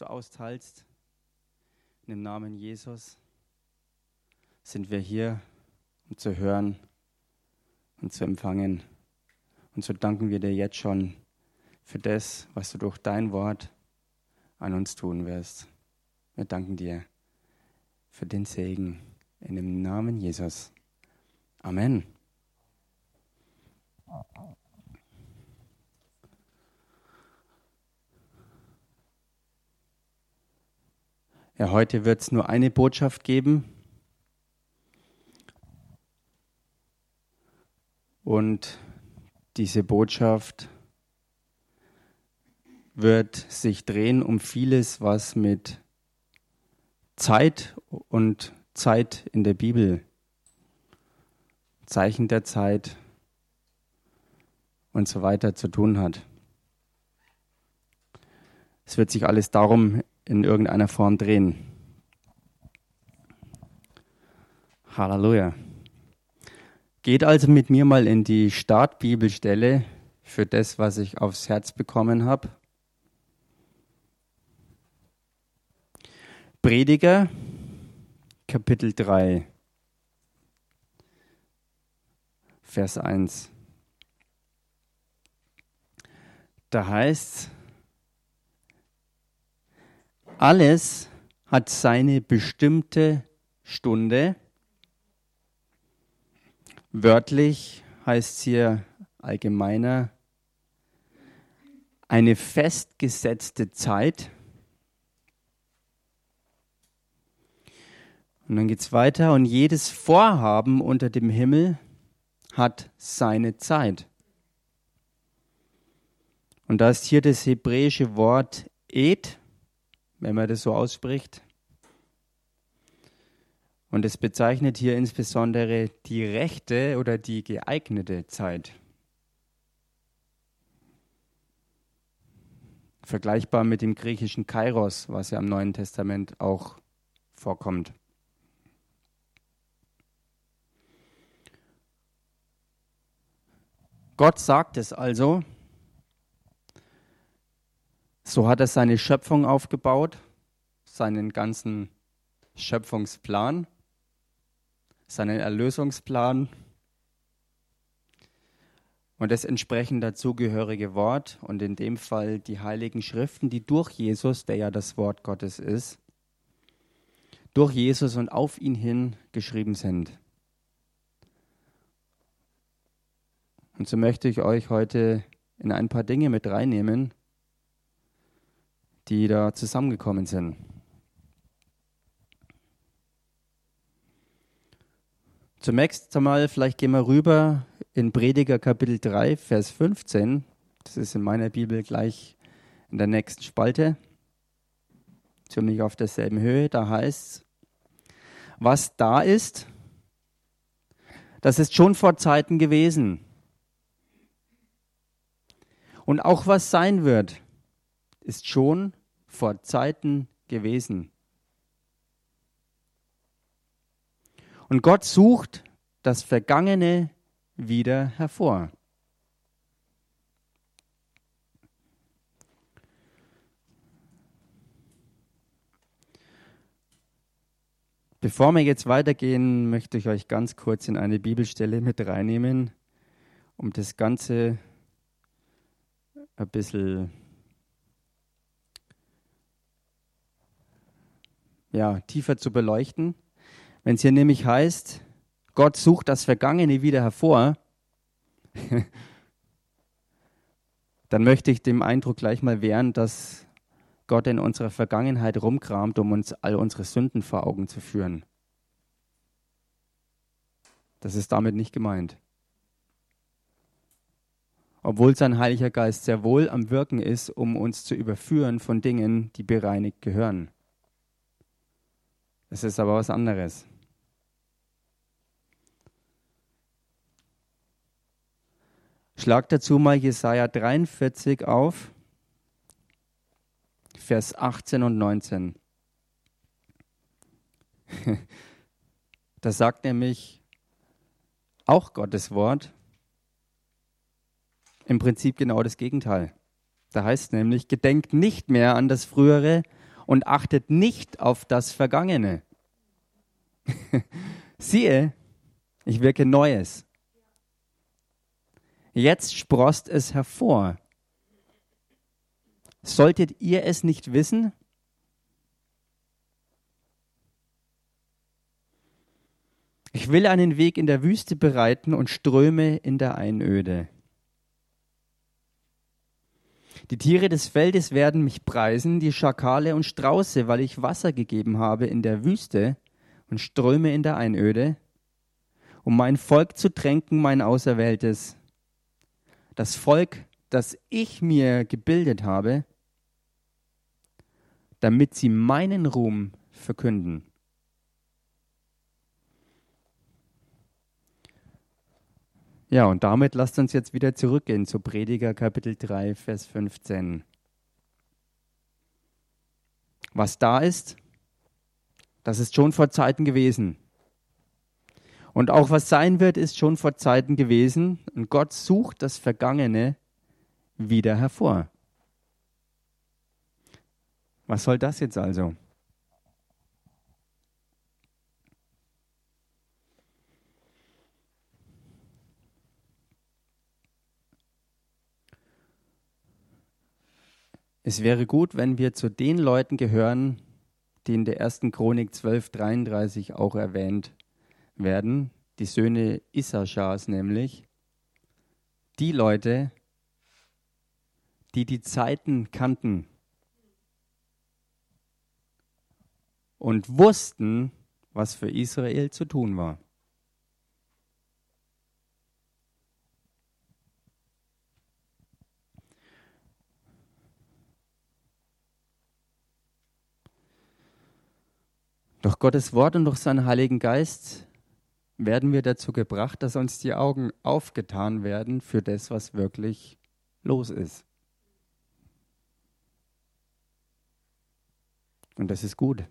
du austeilst. In dem Namen Jesus sind wir hier, um zu hören und zu empfangen. Und so danken wir dir jetzt schon für das, was du durch dein Wort an uns tun wirst. Wir danken dir für den Segen in dem Namen Jesus. Amen. Ja, heute wird es nur eine Botschaft geben. Und diese Botschaft wird sich drehen um vieles, was mit Zeit und Zeit in der Bibel, Zeichen der Zeit und so weiter zu tun hat. Es wird sich alles darum in irgendeiner Form drehen. Halleluja. Geht also mit mir mal in die Startbibelstelle für das, was ich aufs Herz bekommen habe. Prediger, Kapitel 3, Vers 1. Da heißt alles hat seine bestimmte Stunde. Wörtlich heißt es hier allgemeiner eine festgesetzte Zeit. Und dann geht es weiter und jedes Vorhaben unter dem Himmel hat seine Zeit. Und da ist hier das hebräische Wort et, wenn man das so ausspricht. Und es bezeichnet hier insbesondere die rechte oder die geeignete Zeit. Vergleichbar mit dem griechischen Kairos, was ja im Neuen Testament auch vorkommt. Gott sagt es also. So hat er seine Schöpfung aufgebaut, seinen ganzen Schöpfungsplan, seinen Erlösungsplan und das entsprechend dazugehörige Wort und in dem Fall die heiligen Schriften, die durch Jesus, der ja das Wort Gottes ist, durch Jesus und auf ihn hin geschrieben sind. Und so möchte ich euch heute in ein paar Dinge mit reinnehmen, die da zusammengekommen sind. Zunächst einmal, vielleicht gehen wir rüber in Prediger Kapitel 3, Vers 15. Das ist in meiner Bibel gleich in der nächsten Spalte, ziemlich auf derselben Höhe. Da heißt es, was da ist, das ist schon vor Zeiten gewesen. Und auch was sein wird, ist schon vor Zeiten gewesen. Und Gott sucht das Vergangene wieder hervor. Bevor wir jetzt weitergehen, möchte ich euch ganz kurz in eine Bibelstelle mit reinnehmen, um das Ganze ein bisschen ja, tiefer zu beleuchten. Wenn es hier nämlich heißt, Gott sucht das Vergangene wieder hervor, dann möchte ich dem Eindruck gleich mal wehren, dass Gott in unserer Vergangenheit rumkramt, um uns all unsere Sünden vor Augen zu führen. Das ist damit nicht gemeint obwohl sein Heiliger Geist sehr wohl am Wirken ist, um uns zu überführen von Dingen, die bereinigt gehören. Es ist aber was anderes. Schlag dazu mal Jesaja 43 auf, Vers 18 und 19. da sagt nämlich auch Gottes Wort, im Prinzip genau das Gegenteil. Da heißt nämlich, gedenkt nicht mehr an das Frühere und achtet nicht auf das Vergangene. Siehe, ich wirke Neues. Jetzt sprost es hervor. Solltet ihr es nicht wissen? Ich will einen Weg in der Wüste bereiten und Ströme in der Einöde. Die Tiere des Feldes werden mich preisen, die Schakale und Strauße, weil ich Wasser gegeben habe in der Wüste und Ströme in der Einöde, um mein Volk zu tränken, mein Auserwähltes. Das Volk, das ich mir gebildet habe, damit sie meinen Ruhm verkünden. Ja, und damit lasst uns jetzt wieder zurückgehen zu Prediger Kapitel 3, Vers 15. Was da ist, das ist schon vor Zeiten gewesen. Und auch was sein wird, ist schon vor Zeiten gewesen. Und Gott sucht das Vergangene wieder hervor. Was soll das jetzt also? Es wäre gut, wenn wir zu den Leuten gehören, die in der ersten Chronik 1233 auch erwähnt werden, die Söhne Issachars nämlich, die Leute, die die Zeiten kannten und wussten, was für Israel zu tun war. Durch Gottes Wort und durch seinen Heiligen Geist werden wir dazu gebracht, dass uns die Augen aufgetan werden für das, was wirklich los ist. Und das ist gut.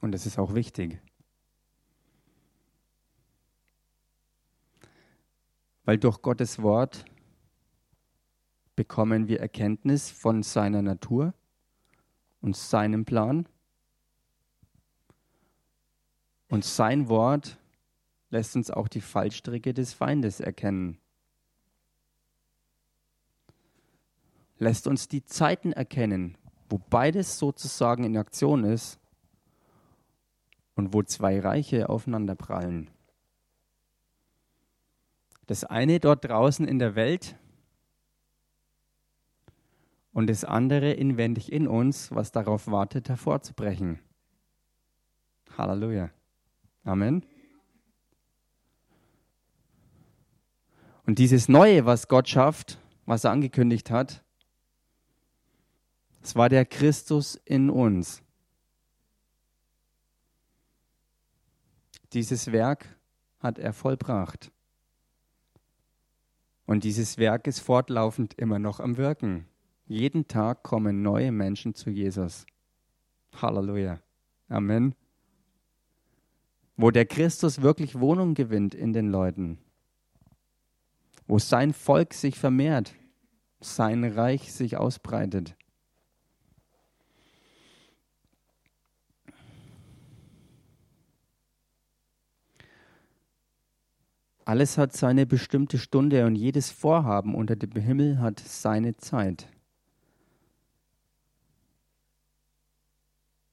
Und das ist auch wichtig. Weil durch Gottes Wort bekommen wir Erkenntnis von seiner Natur und seinem Plan. Und sein Wort lässt uns auch die Fallstricke des Feindes erkennen. Lässt uns die Zeiten erkennen, wo beides sozusagen in Aktion ist und wo zwei Reiche aufeinanderprallen. Das eine dort draußen in der Welt und das andere inwendig in uns, was darauf wartet, hervorzubrechen. Halleluja. Amen. Und dieses Neue, was Gott schafft, was er angekündigt hat, es war der Christus in uns. Dieses Werk hat er vollbracht. Und dieses Werk ist fortlaufend immer noch am Wirken. Jeden Tag kommen neue Menschen zu Jesus. Halleluja. Amen. Wo der Christus wirklich Wohnung gewinnt in den Leuten. Wo sein Volk sich vermehrt, sein Reich sich ausbreitet. Alles hat seine bestimmte Stunde und jedes Vorhaben unter dem Himmel hat seine Zeit.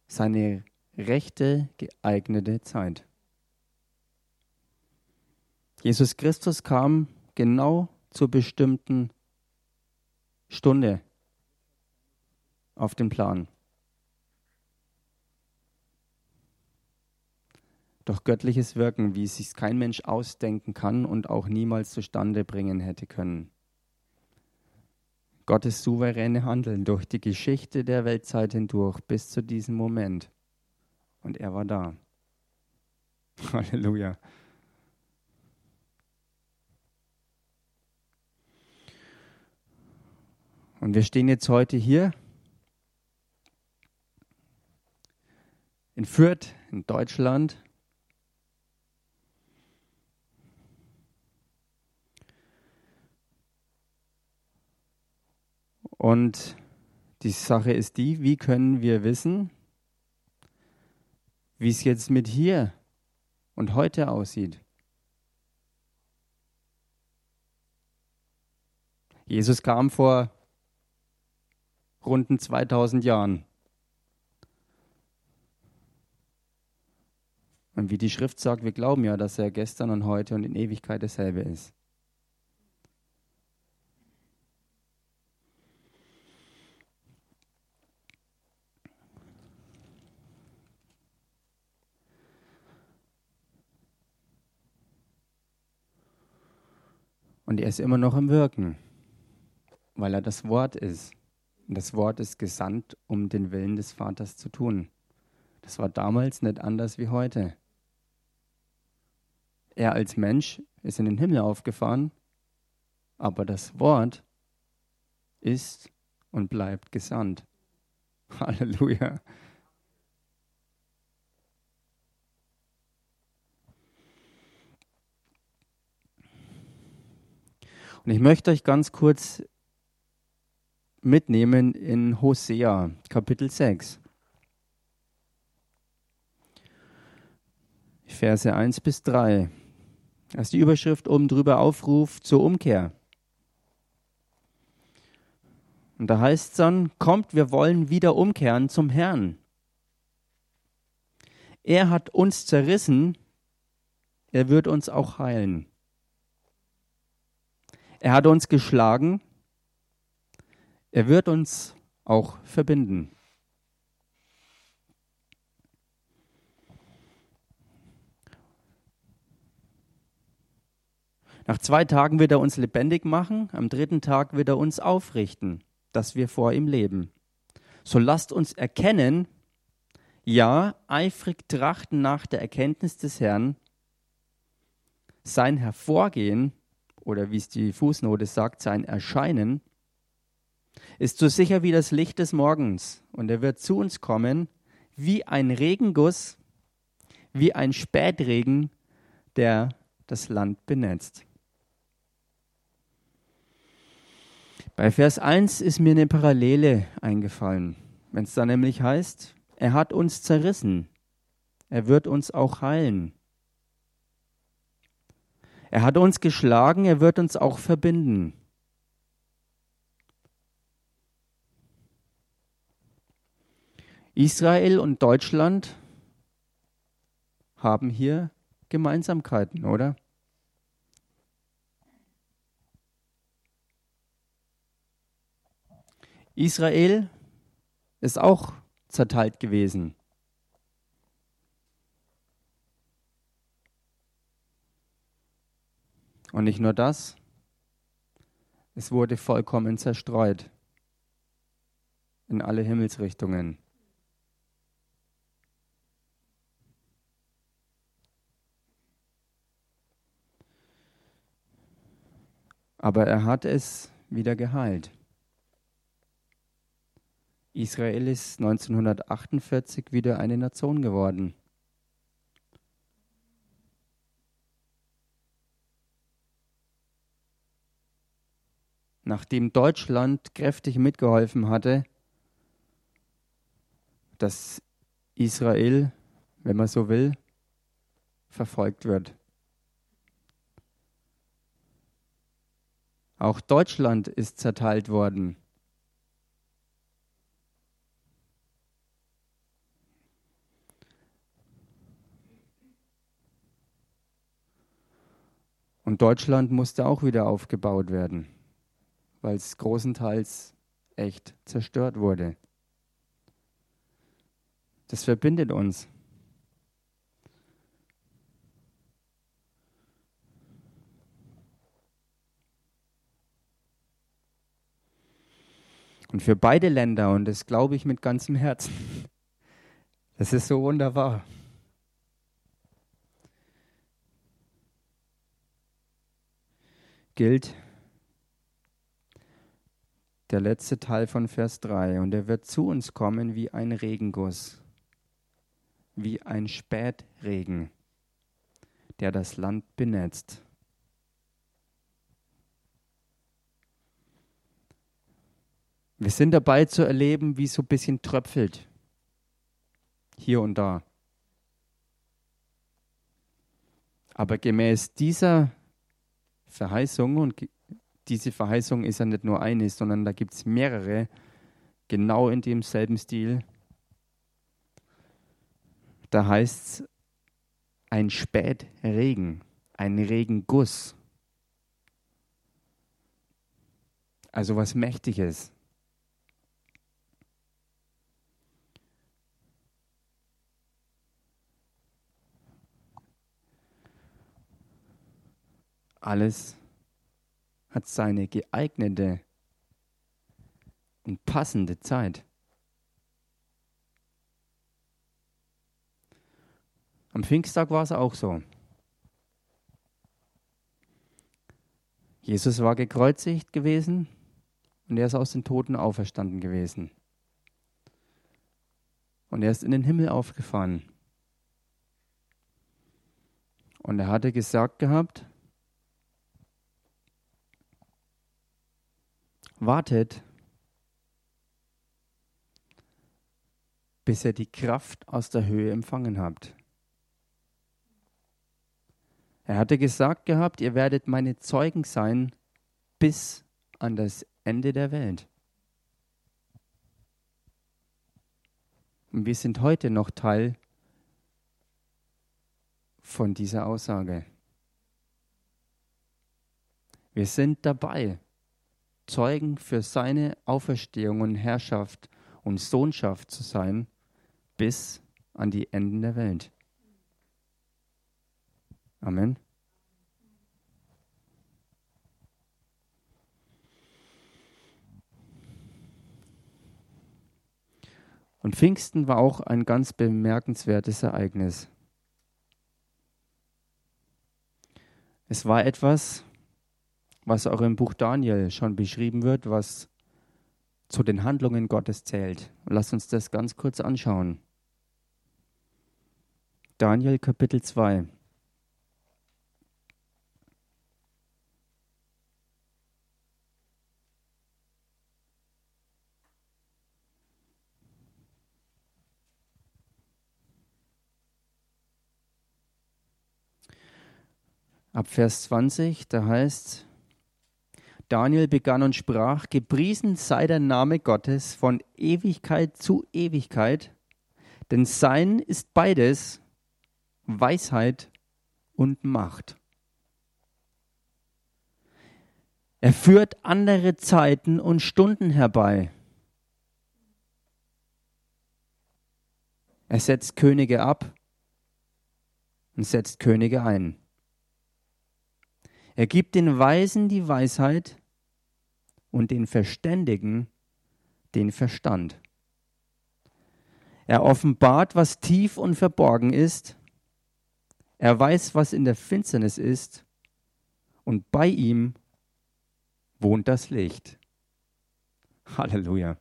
Seine rechte geeignete Zeit. Jesus Christus kam genau zur bestimmten Stunde auf den Plan. Doch göttliches Wirken, wie es sich kein Mensch ausdenken kann und auch niemals zustande bringen hätte können. Gottes souveräne Handeln durch die Geschichte der Weltzeit hindurch bis zu diesem Moment. Und er war da. Halleluja. Und wir stehen jetzt heute hier in Fürth, in Deutschland. Und die Sache ist die, wie können wir wissen, wie es jetzt mit hier und heute aussieht? Jesus kam vor runden 2000 Jahren. Und wie die Schrift sagt, wir glauben ja, dass er gestern und heute und in Ewigkeit dasselbe ist. Und er ist immer noch im Wirken, weil er das Wort ist. Und das Wort ist gesandt, um den Willen des Vaters zu tun. Das war damals nicht anders wie heute. Er als Mensch ist in den Himmel aufgefahren, aber das Wort ist und bleibt gesandt. Halleluja. Und ich möchte euch ganz kurz mitnehmen in Hosea, Kapitel 6. Verse 1 bis 3. Das ist die Überschrift oben drüber Aufruf zur Umkehr. Und da heißt es dann, kommt, wir wollen wieder umkehren zum Herrn. Er hat uns zerrissen, er wird uns auch heilen. Er hat uns geschlagen. Er wird uns auch verbinden. Nach zwei Tagen wird er uns lebendig machen, am dritten Tag wird er uns aufrichten, dass wir vor ihm leben. So lasst uns erkennen, ja, eifrig trachten nach der Erkenntnis des Herrn, sein Hervorgehen oder wie es die Fußnote sagt, sein Erscheinen, ist so sicher wie das Licht des Morgens und er wird zu uns kommen wie ein Regenguss, wie ein Spätregen, der das Land benetzt. Bei Vers 1 ist mir eine Parallele eingefallen, wenn es da nämlich heißt, er hat uns zerrissen, er wird uns auch heilen. Er hat uns geschlagen, er wird uns auch verbinden. Israel und Deutschland haben hier Gemeinsamkeiten, oder? Israel ist auch zerteilt gewesen. Und nicht nur das, es wurde vollkommen zerstreut in alle Himmelsrichtungen. Aber er hat es wieder geheilt. Israel ist 1948 wieder eine Nation geworden. Nachdem Deutschland kräftig mitgeholfen hatte, dass Israel, wenn man so will, verfolgt wird. Auch Deutschland ist zerteilt worden. Und Deutschland musste auch wieder aufgebaut werden weil es großenteils echt zerstört wurde. Das verbindet uns. Und für beide Länder, und das glaube ich mit ganzem Herzen, das ist so wunderbar. Gilt, der letzte Teil von Vers 3. Und er wird zu uns kommen wie ein Regenguss, wie ein Spätregen, der das Land benetzt. Wir sind dabei zu erleben, wie es so ein bisschen tröpfelt. Hier und da. Aber gemäß dieser Verheißung, und diese Verheißung ist ja nicht nur eine, sondern da gibt es mehrere, genau in demselben Stil. Da heißt es ein Spätregen, ein Regenguss. Also was Mächtiges. Alles hat seine geeignete und passende Zeit. Am Pfingsttag war es auch so. Jesus war gekreuzigt gewesen und er ist aus den Toten auferstanden gewesen. Und er ist in den Himmel aufgefahren. Und er hatte gesagt gehabt, wartet, bis ihr die Kraft aus der Höhe empfangen habt. Er hatte gesagt gehabt, ihr werdet meine Zeugen sein bis an das Ende der Welt. Und wir sind heute noch Teil von dieser Aussage. Wir sind dabei, Zeugen für seine Auferstehung und Herrschaft und Sohnschaft zu sein bis an die Enden der Welt. Amen. Und Pfingsten war auch ein ganz bemerkenswertes Ereignis. Es war etwas, was auch im Buch Daniel schon beschrieben wird, was zu den Handlungen Gottes zählt. Lass uns das ganz kurz anschauen. Daniel Kapitel 2. Ab Vers 20, da heißt Daniel begann und sprach, gepriesen sei der Name Gottes von Ewigkeit zu Ewigkeit, denn sein ist beides Weisheit und Macht. Er führt andere Zeiten und Stunden herbei. Er setzt Könige ab und setzt Könige ein. Er gibt den Weisen die Weisheit und den Verständigen den Verstand. Er offenbart, was tief und verborgen ist. Er weiß, was in der Finsternis ist. Und bei ihm wohnt das Licht. Halleluja.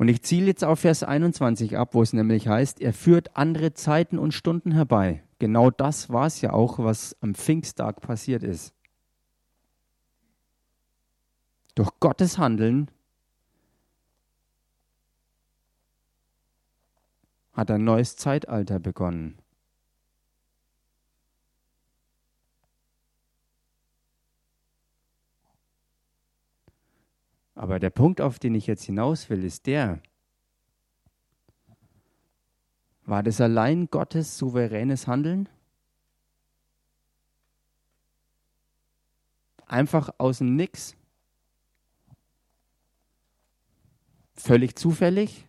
Und ich ziele jetzt auf Vers 21 ab, wo es nämlich heißt, er führt andere Zeiten und Stunden herbei. Genau das war es ja auch, was am Pfingsttag passiert ist. Durch Gottes Handeln hat ein neues Zeitalter begonnen. Aber der Punkt, auf den ich jetzt hinaus will, ist der, war das allein Gottes souveränes Handeln? Einfach aus dem Nix? Völlig zufällig?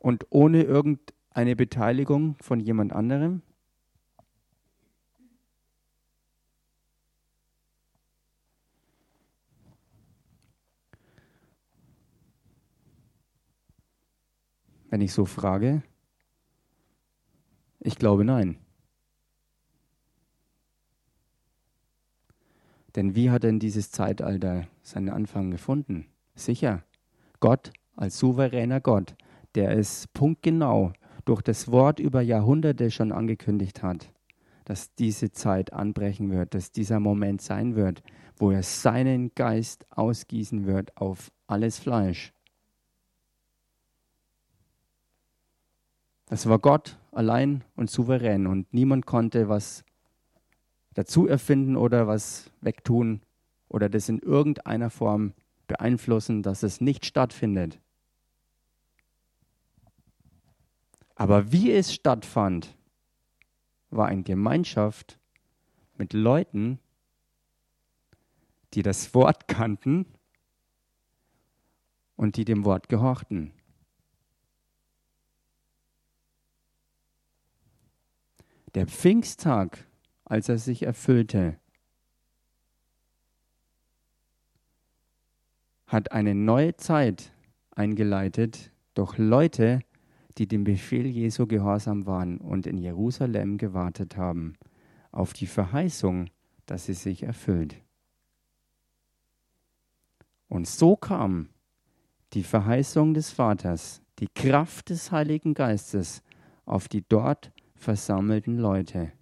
Und ohne irgendeine Beteiligung von jemand anderem? Wenn ich so frage, ich glaube nein. Denn wie hat denn dieses Zeitalter seinen Anfang gefunden? Sicher, Gott als souveräner Gott, der es punktgenau durch das Wort über Jahrhunderte schon angekündigt hat, dass diese Zeit anbrechen wird, dass dieser Moment sein wird, wo er seinen Geist ausgießen wird auf alles Fleisch. Das war Gott allein und souverän und niemand konnte was dazu erfinden oder was wegtun oder das in irgendeiner Form beeinflussen, dass es nicht stattfindet. Aber wie es stattfand, war in Gemeinschaft mit Leuten, die das Wort kannten und die dem Wort gehorchten. Der Pfingsttag, als er sich erfüllte, hat eine neue Zeit eingeleitet durch Leute, die dem Befehl Jesu gehorsam waren und in Jerusalem gewartet haben auf die Verheißung, dass sie sich erfüllt. Und so kam die Verheißung des Vaters, die Kraft des Heiligen Geistes auf die dort versammelten Leute,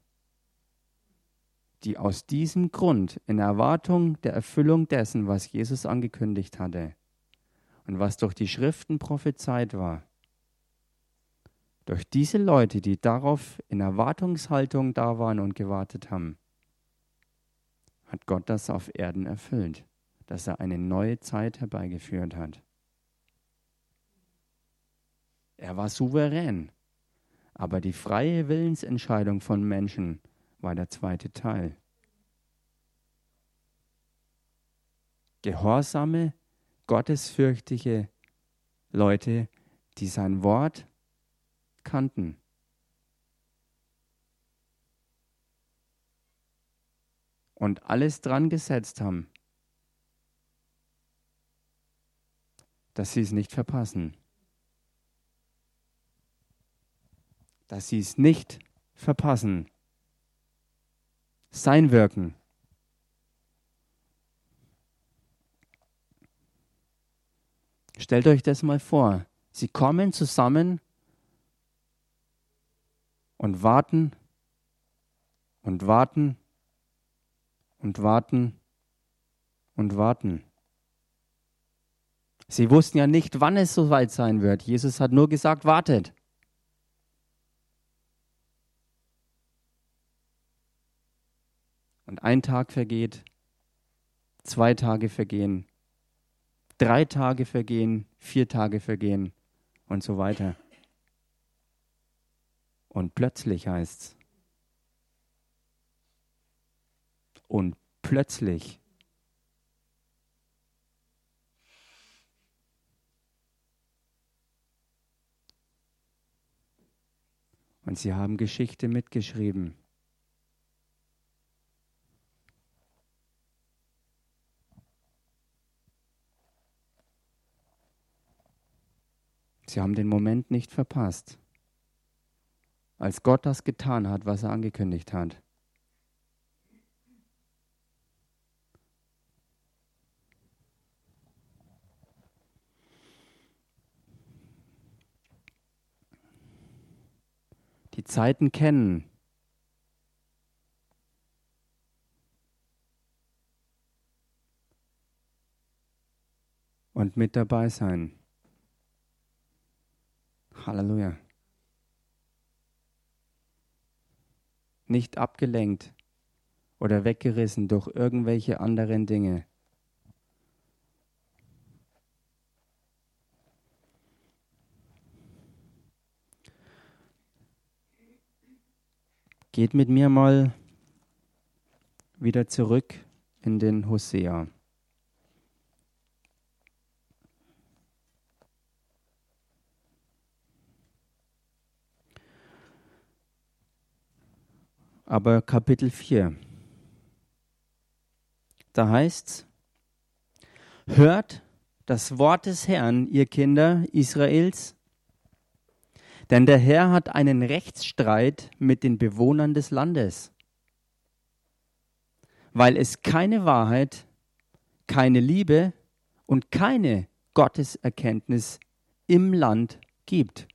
die aus diesem Grund in Erwartung der Erfüllung dessen, was Jesus angekündigt hatte und was durch die Schriften prophezeit war, durch diese Leute, die darauf in Erwartungshaltung da waren und gewartet haben, hat Gott das auf Erden erfüllt, dass er eine neue Zeit herbeigeführt hat. Er war souverän. Aber die freie Willensentscheidung von Menschen war der zweite Teil. Gehorsame, gottesfürchtige Leute, die sein Wort kannten. Und alles dran gesetzt haben, dass sie es nicht verpassen. Dass sie es nicht verpassen. Sein Wirken. Stellt euch das mal vor. Sie kommen zusammen und warten und warten und warten und warten. Sie wussten ja nicht, wann es soweit sein wird. Jesus hat nur gesagt, wartet. Und ein Tag vergeht, zwei Tage vergehen, drei Tage vergehen, vier Tage vergehen und so weiter. Und plötzlich heißt's. Und plötzlich. Und sie haben Geschichte mitgeschrieben. Sie haben den Moment nicht verpasst, als Gott das getan hat, was er angekündigt hat. Die Zeiten kennen. Und mit dabei sein. Halleluja. Nicht abgelenkt oder weggerissen durch irgendwelche anderen Dinge. Geht mit mir mal wieder zurück in den Hosea. Aber Kapitel 4. Da heißt's, hört das Wort des Herrn, ihr Kinder Israels, denn der Herr hat einen Rechtsstreit mit den Bewohnern des Landes, weil es keine Wahrheit, keine Liebe und keine Gotteserkenntnis im Land gibt.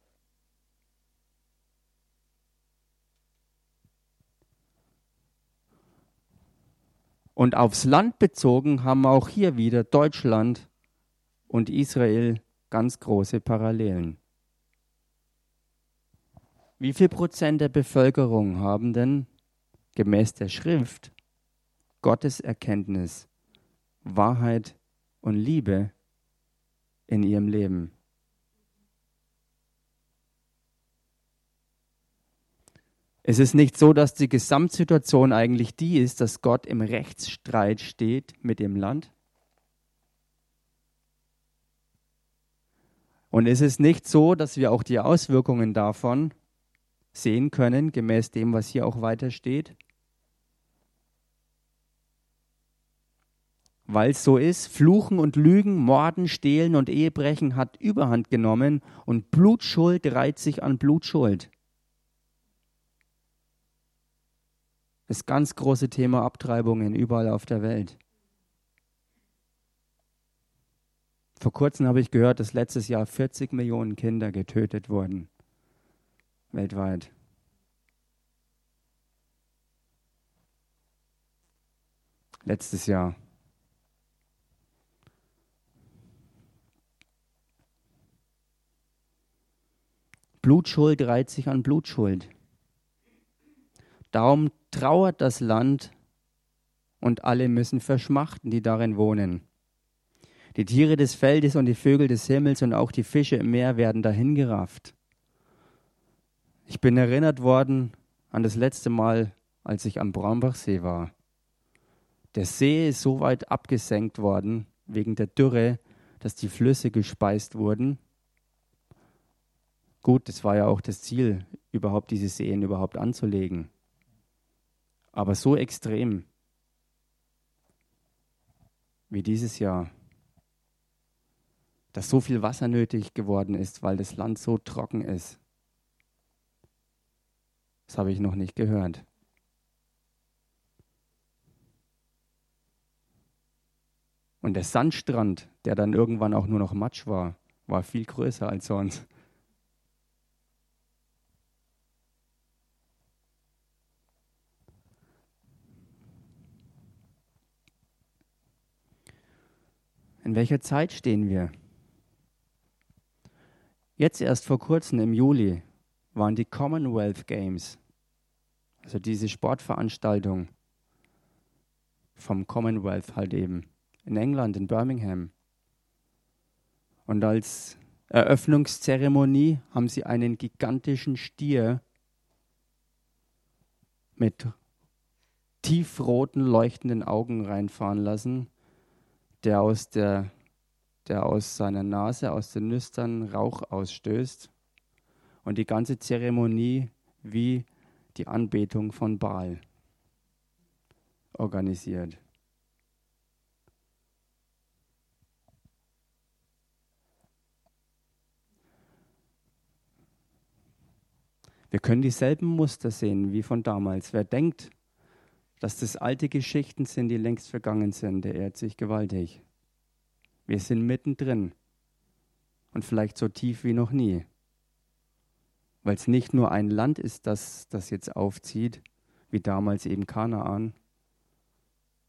Und aufs Land bezogen haben auch hier wieder Deutschland und Israel ganz große Parallelen. Wie viel Prozent der Bevölkerung haben denn gemäß der Schrift Gottes Erkenntnis, Wahrheit und Liebe in ihrem Leben? Es ist nicht so, dass die Gesamtsituation eigentlich die ist, dass Gott im Rechtsstreit steht mit dem Land. Und es ist nicht so, dass wir auch die Auswirkungen davon sehen können, gemäß dem, was hier auch weiter steht. Weil es so ist, Fluchen und Lügen, Morden, Stehlen und Ehebrechen hat Überhand genommen und Blutschuld reiht sich an Blutschuld. Das ganz große Thema Abtreibungen überall auf der Welt. Vor kurzem habe ich gehört, dass letztes Jahr 40 Millionen Kinder getötet wurden. Weltweit. Letztes Jahr. Blutschuld reiht sich an Blutschuld. Darum trauert das Land und alle müssen verschmachten, die darin wohnen. Die Tiere des Feldes und die Vögel des Himmels und auch die Fische im Meer werden dahingerafft. Ich bin erinnert worden an das letzte Mal, als ich am Braumbachsee war. Der See ist so weit abgesenkt worden wegen der Dürre, dass die Flüsse gespeist wurden. Gut, das war ja auch das Ziel, überhaupt diese Seen überhaupt anzulegen aber so extrem wie dieses Jahr, dass so viel Wasser nötig geworden ist, weil das Land so trocken ist. Das habe ich noch nicht gehört. Und der Sandstrand, der dann irgendwann auch nur noch Matsch war, war viel größer als sonst. In welcher Zeit stehen wir? Jetzt erst vor kurzem im Juli waren die Commonwealth Games, also diese Sportveranstaltung vom Commonwealth halt eben, in England, in Birmingham. Und als Eröffnungszeremonie haben sie einen gigantischen Stier mit tiefroten, leuchtenden Augen reinfahren lassen der aus, der, der aus seiner Nase, aus den Nüstern Rauch ausstößt und die ganze Zeremonie wie die Anbetung von Baal organisiert. Wir können dieselben Muster sehen wie von damals. Wer denkt, dass das alte Geschichten sind, die längst vergangen sind. Der ehrt sich gewaltig. Wir sind mittendrin und vielleicht so tief wie noch nie. Weil es nicht nur ein Land ist, das das jetzt aufzieht, wie damals eben Kanaan,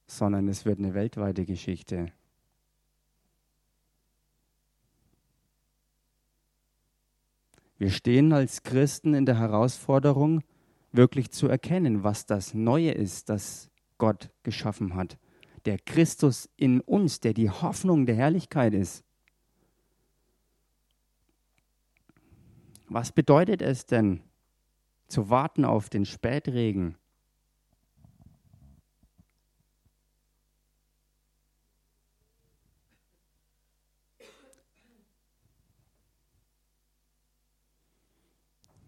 sondern es wird eine weltweite Geschichte. Wir stehen als Christen in der Herausforderung, wirklich zu erkennen, was das Neue ist, das Gott geschaffen hat. Der Christus in uns, der die Hoffnung der Herrlichkeit ist. Was bedeutet es denn, zu warten auf den Spätregen?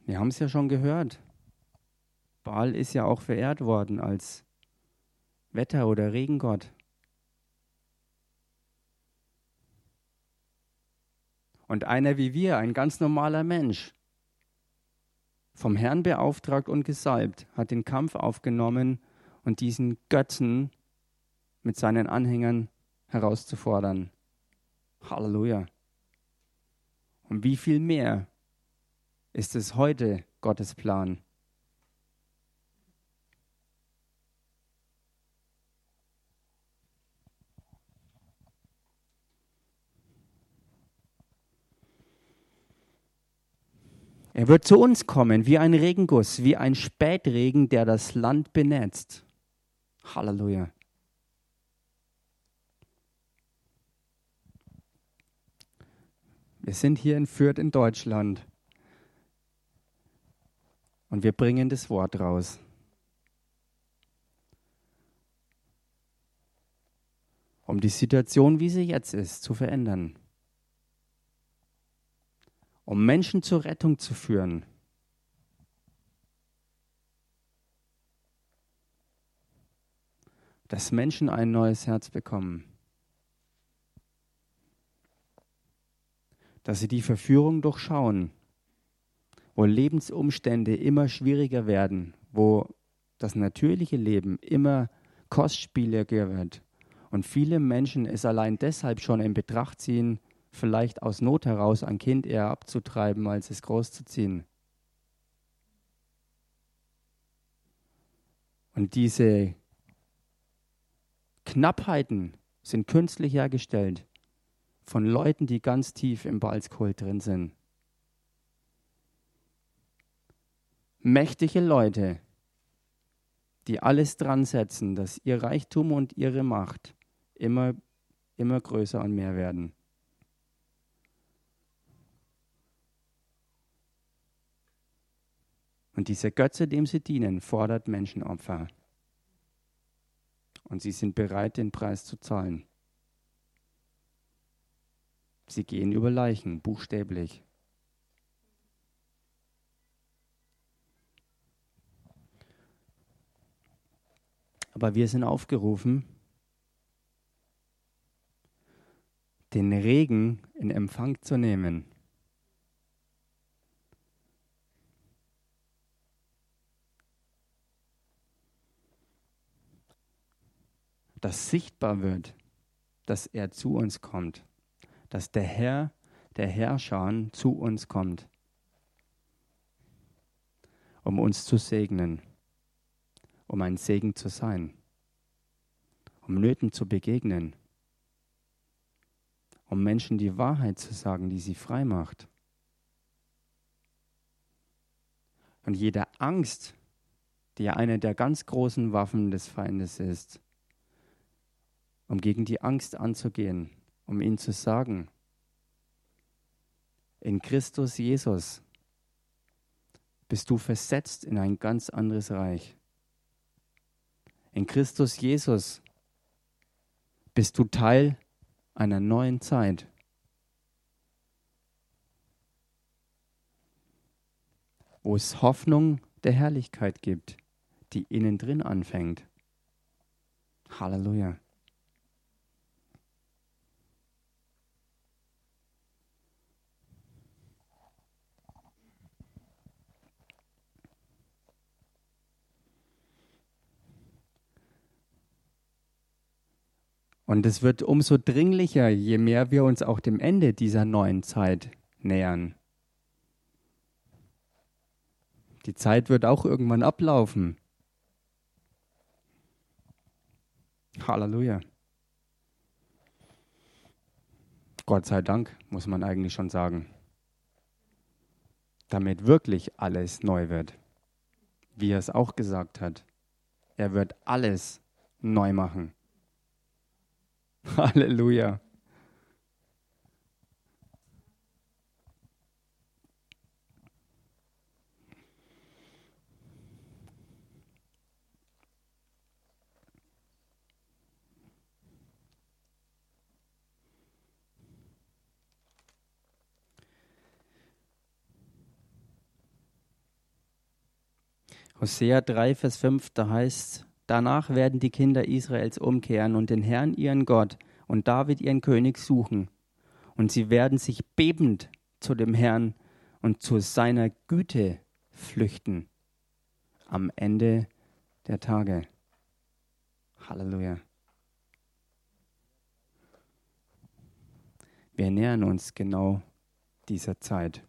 Wir haben es ja schon gehört. Baal ist ja auch verehrt worden als Wetter- oder Regengott. Und einer wie wir, ein ganz normaler Mensch, vom Herrn beauftragt und gesalbt, hat den Kampf aufgenommen und diesen Götzen mit seinen Anhängern herauszufordern. Halleluja. Und wie viel mehr ist es heute Gottes Plan? Er wird zu uns kommen wie ein Regenguss, wie ein Spätregen, der das Land benetzt. Halleluja. Wir sind hier in Fürth in Deutschland und wir bringen das Wort raus. Um die Situation, wie sie jetzt ist, zu verändern. Um Menschen zur Rettung zu führen. Dass Menschen ein neues Herz bekommen. dass sie die Verführung durchschauen, wo Lebensumstände immer schwieriger werden, wo das natürliche Leben immer kostspieliger wird und viele Menschen es allein deshalb schon in Betracht ziehen, vielleicht aus Not heraus ein Kind eher abzutreiben, als es großzuziehen. Und diese Knappheiten sind künstlich hergestellt von Leuten, die ganz tief im Balzkohl drin sind. Mächtige Leute, die alles dran setzen, dass ihr Reichtum und ihre Macht immer, immer größer und mehr werden. Und dieser Götze, dem sie dienen, fordert Menschenopfer. Und sie sind bereit, den Preis zu zahlen. Sie gehen über Leichen, buchstäblich. Aber wir sind aufgerufen, den Regen in Empfang zu nehmen. Dass sichtbar wird, dass er zu uns kommt dass der Herr, der Herrscher zu uns kommt, um uns zu segnen, um ein Segen zu sein, um Nöten zu begegnen, um Menschen die Wahrheit zu sagen, die sie frei macht. Und jede Angst, die ja eine der ganz großen Waffen des Feindes ist, um gegen die Angst anzugehen, um ihnen zu sagen, in Christus Jesus bist du versetzt in ein ganz anderes Reich. In Christus Jesus bist du Teil einer neuen Zeit. wo es Hoffnung der Herrlichkeit gibt, die innen drin anfängt. Halleluja. Und es wird umso dringlicher, je mehr wir uns auch dem Ende dieser neuen Zeit nähern. Die Zeit wird auch irgendwann ablaufen. Halleluja. Gott sei Dank, muss man eigentlich schon sagen. Damit wirklich alles neu wird. Wie er es auch gesagt hat. Er wird alles neu machen. Halleluja. Hosea 3, Vers 5, da heißt Danach werden die Kinder Israels umkehren und den Herrn ihren Gott und David ihren König suchen. Und sie werden sich bebend zu dem Herrn und zu seiner Güte flüchten am Ende der Tage. Halleluja. Wir nähern uns genau dieser Zeit.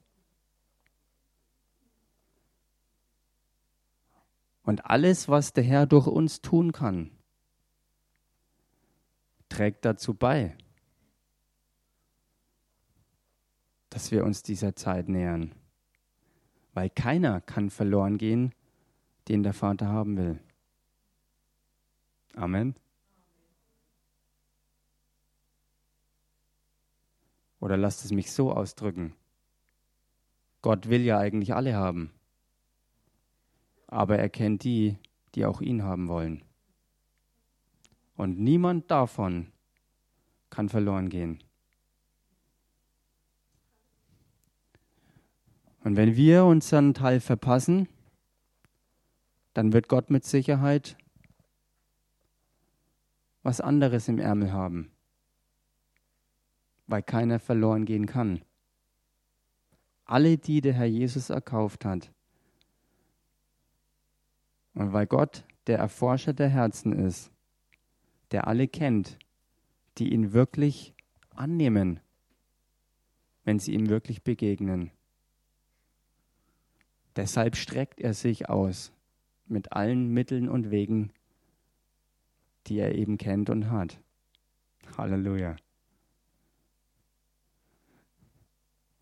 Und alles, was der Herr durch uns tun kann, trägt dazu bei, dass wir uns dieser Zeit nähern. weil keiner kann verloren gehen, den der Vater haben will. Amen. Oder lasst es mich so ausdrücken. Gott will ja eigentlich alle haben, aber er kennt die, die auch ihn haben wollen. Und niemand davon kann verloren gehen. Und wenn wir unseren Teil verpassen, dann wird Gott mit Sicherheit was anderes im Ärmel haben, weil keiner verloren gehen kann. Alle, die der Herr Jesus erkauft hat. Und weil Gott der Erforscher der Herzen ist, der alle kennt, die ihn wirklich annehmen, wenn sie ihm wirklich begegnen. Deshalb streckt er sich aus mit allen Mitteln und Wegen, die er eben kennt und hat. Halleluja.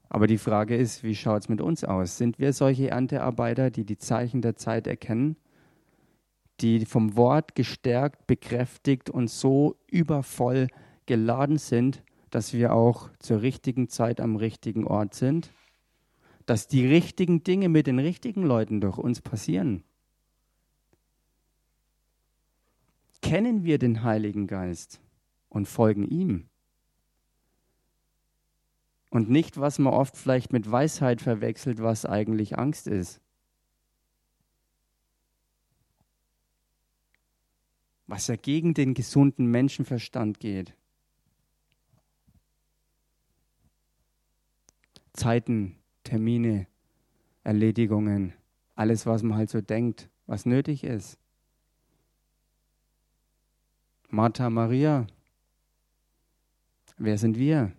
Aber die Frage ist, wie schaut es mit uns aus? Sind wir solche Erntearbeiter, die die Zeichen der Zeit erkennen, die vom Wort gestärkt, bekräftigt und so übervoll geladen sind, dass wir auch zur richtigen Zeit am richtigen Ort sind? dass die richtigen Dinge mit den richtigen Leuten durch uns passieren. Kennen wir den Heiligen Geist und folgen ihm? Und nicht, was man oft vielleicht mit Weisheit verwechselt, was eigentlich Angst ist. Was ja gegen den gesunden Menschenverstand geht. Zeiten Termine, Erledigungen, alles, was man halt so denkt, was nötig ist. Martha, Maria, wer sind wir?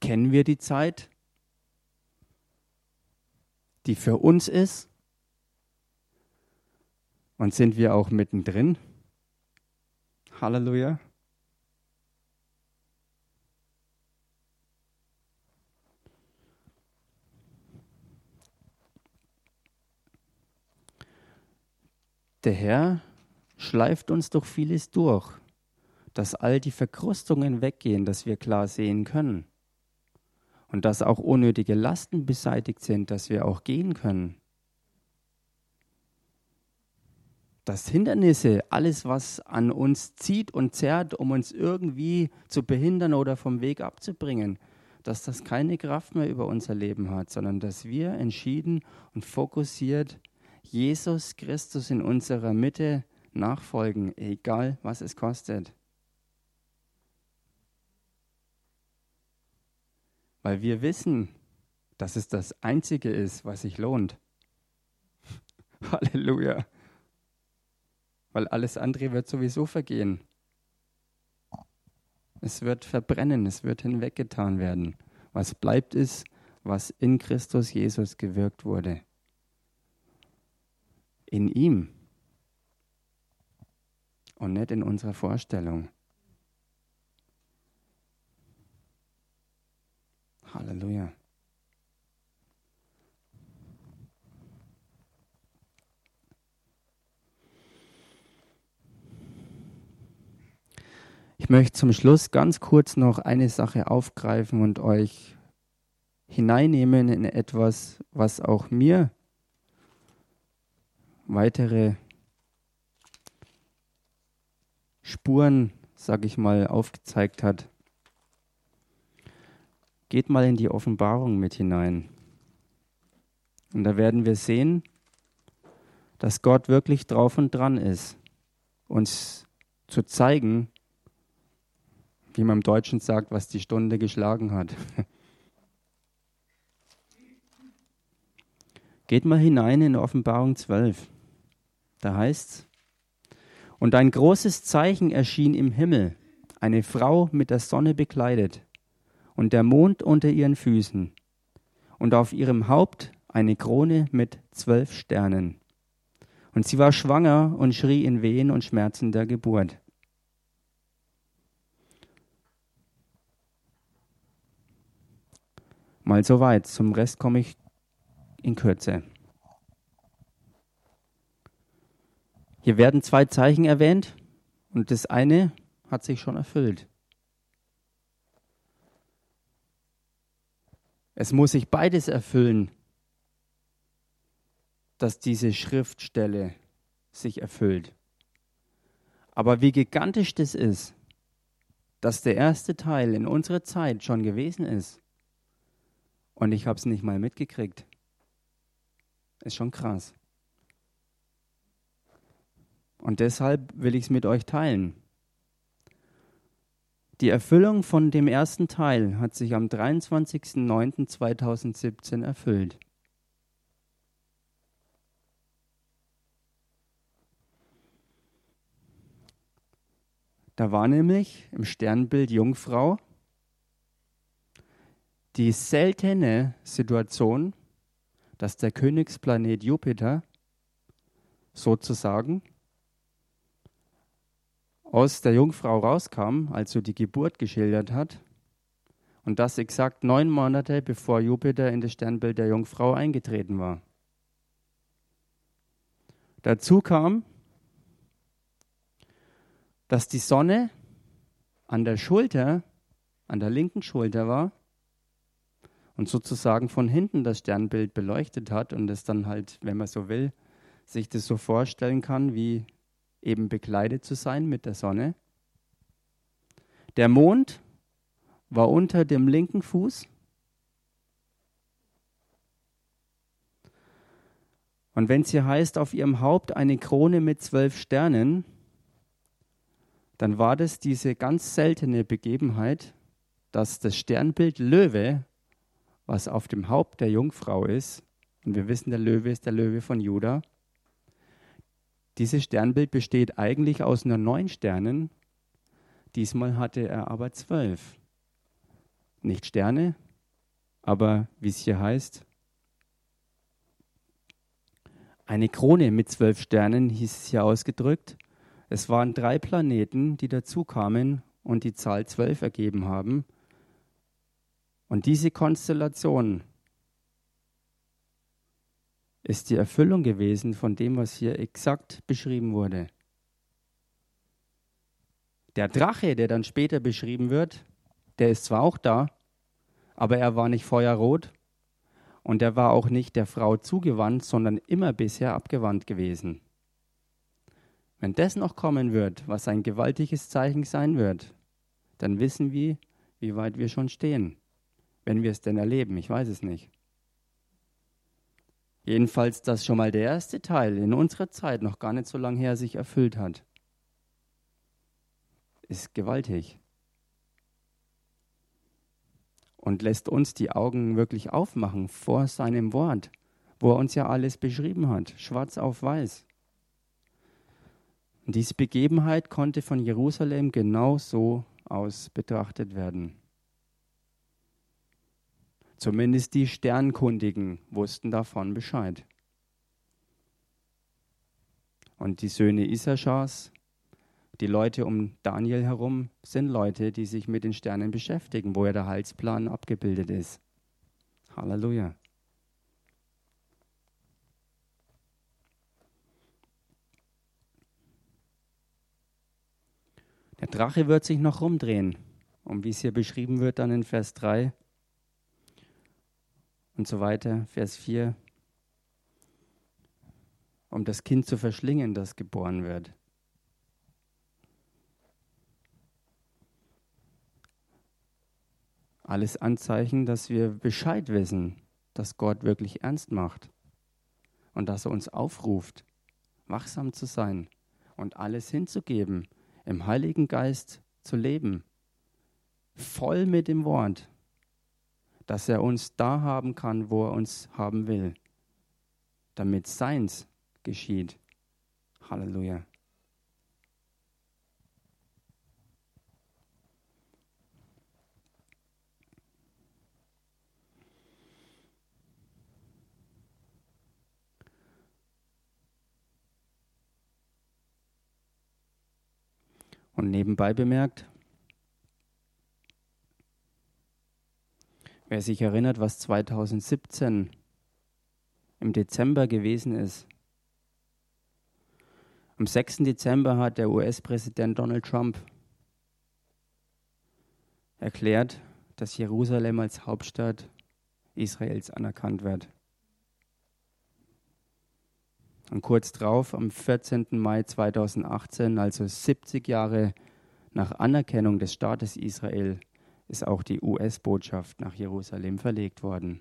Kennen wir die Zeit, die für uns ist? Und sind wir auch mittendrin? Halleluja. Der Herr schleift uns durch vieles durch, dass all die Verkrustungen weggehen, dass wir klar sehen können. Und dass auch unnötige Lasten beseitigt sind, dass wir auch gehen können. Dass Hindernisse, alles, was an uns zieht und zerrt, um uns irgendwie zu behindern oder vom Weg abzubringen, dass das keine Kraft mehr über unser Leben hat, sondern dass wir entschieden und fokussiert Jesus Christus in unserer Mitte nachfolgen, egal was es kostet. Weil wir wissen, dass es das Einzige ist, was sich lohnt. Halleluja. Weil alles andere wird sowieso vergehen. Es wird verbrennen, es wird hinweggetan werden. Was bleibt ist, was in Christus Jesus gewirkt wurde in ihm und nicht in unserer Vorstellung. Halleluja. Ich möchte zum Schluss ganz kurz noch eine Sache aufgreifen und euch hineinnehmen in etwas, was auch mir weitere Spuren, sag ich mal, aufgezeigt hat. Geht mal in die Offenbarung mit hinein. Und da werden wir sehen, dass Gott wirklich drauf und dran ist, uns zu zeigen, wie man im Deutschen sagt, was die Stunde geschlagen hat. Geht mal hinein in Offenbarung 12. Da heißt's, und ein großes Zeichen erschien im Himmel, eine Frau mit der Sonne bekleidet und der Mond unter ihren Füßen und auf ihrem Haupt eine Krone mit zwölf Sternen. Und sie war schwanger und schrie in Wehen und Schmerzen der Geburt. Mal soweit. Zum Rest komme ich in Kürze. Hier werden zwei Zeichen erwähnt und das eine hat sich schon erfüllt. Es muss sich beides erfüllen, dass diese Schriftstelle sich erfüllt. Aber wie gigantisch das ist, dass der erste Teil in unserer Zeit schon gewesen ist und ich habe es nicht mal mitgekriegt, ist schon krass. Und deshalb will ich es mit euch teilen. Die Erfüllung von dem ersten Teil hat sich am 23.09.2017 erfüllt. Da war nämlich im Sternbild Jungfrau die seltene Situation, dass der Königsplanet Jupiter sozusagen aus der Jungfrau rauskam, also die Geburt geschildert hat, und das exakt neun Monate bevor Jupiter in das Sternbild der Jungfrau eingetreten war. Dazu kam, dass die Sonne an der Schulter, an der linken Schulter war und sozusagen von hinten das Sternbild beleuchtet hat und es dann halt, wenn man so will, sich das so vorstellen kann, wie eben bekleidet zu sein mit der Sonne. Der Mond war unter dem linken Fuß. Und wenn es hier heißt, auf ihrem Haupt eine Krone mit zwölf Sternen, dann war das diese ganz seltene Begebenheit, dass das Sternbild Löwe, was auf dem Haupt der Jungfrau ist, und wir wissen, der Löwe ist der Löwe von Juda, dieses Sternbild besteht eigentlich aus nur neun Sternen, diesmal hatte er aber zwölf. Nicht Sterne, aber wie es hier heißt, eine Krone mit zwölf Sternen, hieß es hier ausgedrückt. Es waren drei Planeten, die dazukamen und die Zahl zwölf ergeben haben. Und diese Konstellation ist die Erfüllung gewesen von dem, was hier exakt beschrieben wurde. Der Drache, der dann später beschrieben wird, der ist zwar auch da, aber er war nicht feuerrot und er war auch nicht der Frau zugewandt, sondern immer bisher abgewandt gewesen. Wenn das noch kommen wird, was ein gewaltiges Zeichen sein wird, dann wissen wir, wie weit wir schon stehen. Wenn wir es denn erleben, ich weiß es nicht. Jedenfalls, dass schon mal der erste Teil in unserer Zeit noch gar nicht so lange her sich erfüllt hat, ist gewaltig. Und lässt uns die Augen wirklich aufmachen vor seinem Wort, wo er uns ja alles beschrieben hat, schwarz auf weiß. Und diese Begebenheit konnte von Jerusalem genau so aus betrachtet werden. Zumindest die Sternkundigen wussten davon Bescheid. Und die Söhne Issachars, die Leute um Daniel herum, sind Leute, die sich mit den Sternen beschäftigen, wo ja der Heilsplan abgebildet ist. Halleluja. Der Drache wird sich noch rumdrehen. Und wie es hier beschrieben wird dann in Vers 3 und so weiter, Vers 4, um das Kind zu verschlingen, das geboren wird. Alles Anzeichen, dass wir Bescheid wissen, dass Gott wirklich ernst macht und dass er uns aufruft, wachsam zu sein und alles hinzugeben, im Heiligen Geist zu leben, voll mit dem Wort, dass er uns da haben kann, wo er uns haben will, damit seins geschieht. Halleluja. Und nebenbei bemerkt, Wer sich erinnert, was 2017 im Dezember gewesen ist. Am 6. Dezember hat der US-Präsident Donald Trump erklärt, dass Jerusalem als Hauptstadt Israels anerkannt wird. Und kurz darauf, am 14. Mai 2018, also 70 Jahre nach Anerkennung des Staates Israel, ist auch die US-Botschaft nach Jerusalem verlegt worden.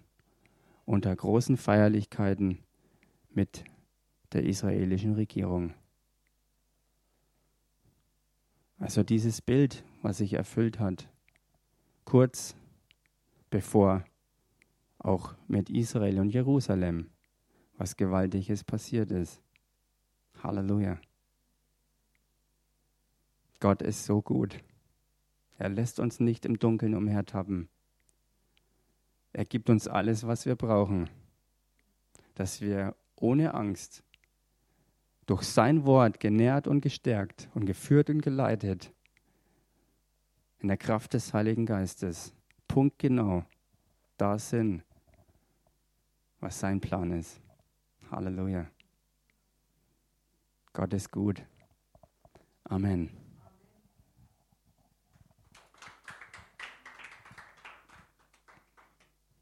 Unter großen Feierlichkeiten mit der israelischen Regierung. Also dieses Bild, was sich erfüllt hat, kurz bevor auch mit Israel und Jerusalem was Gewaltiges passiert ist. Halleluja. Gott ist so gut. Er lässt uns nicht im Dunkeln umhertappen. Er gibt uns alles, was wir brauchen, dass wir ohne Angst durch sein Wort genährt und gestärkt und geführt und geleitet in der Kraft des Heiligen Geistes punktgenau da sind, was sein Plan ist. Halleluja. Gott ist gut. Amen.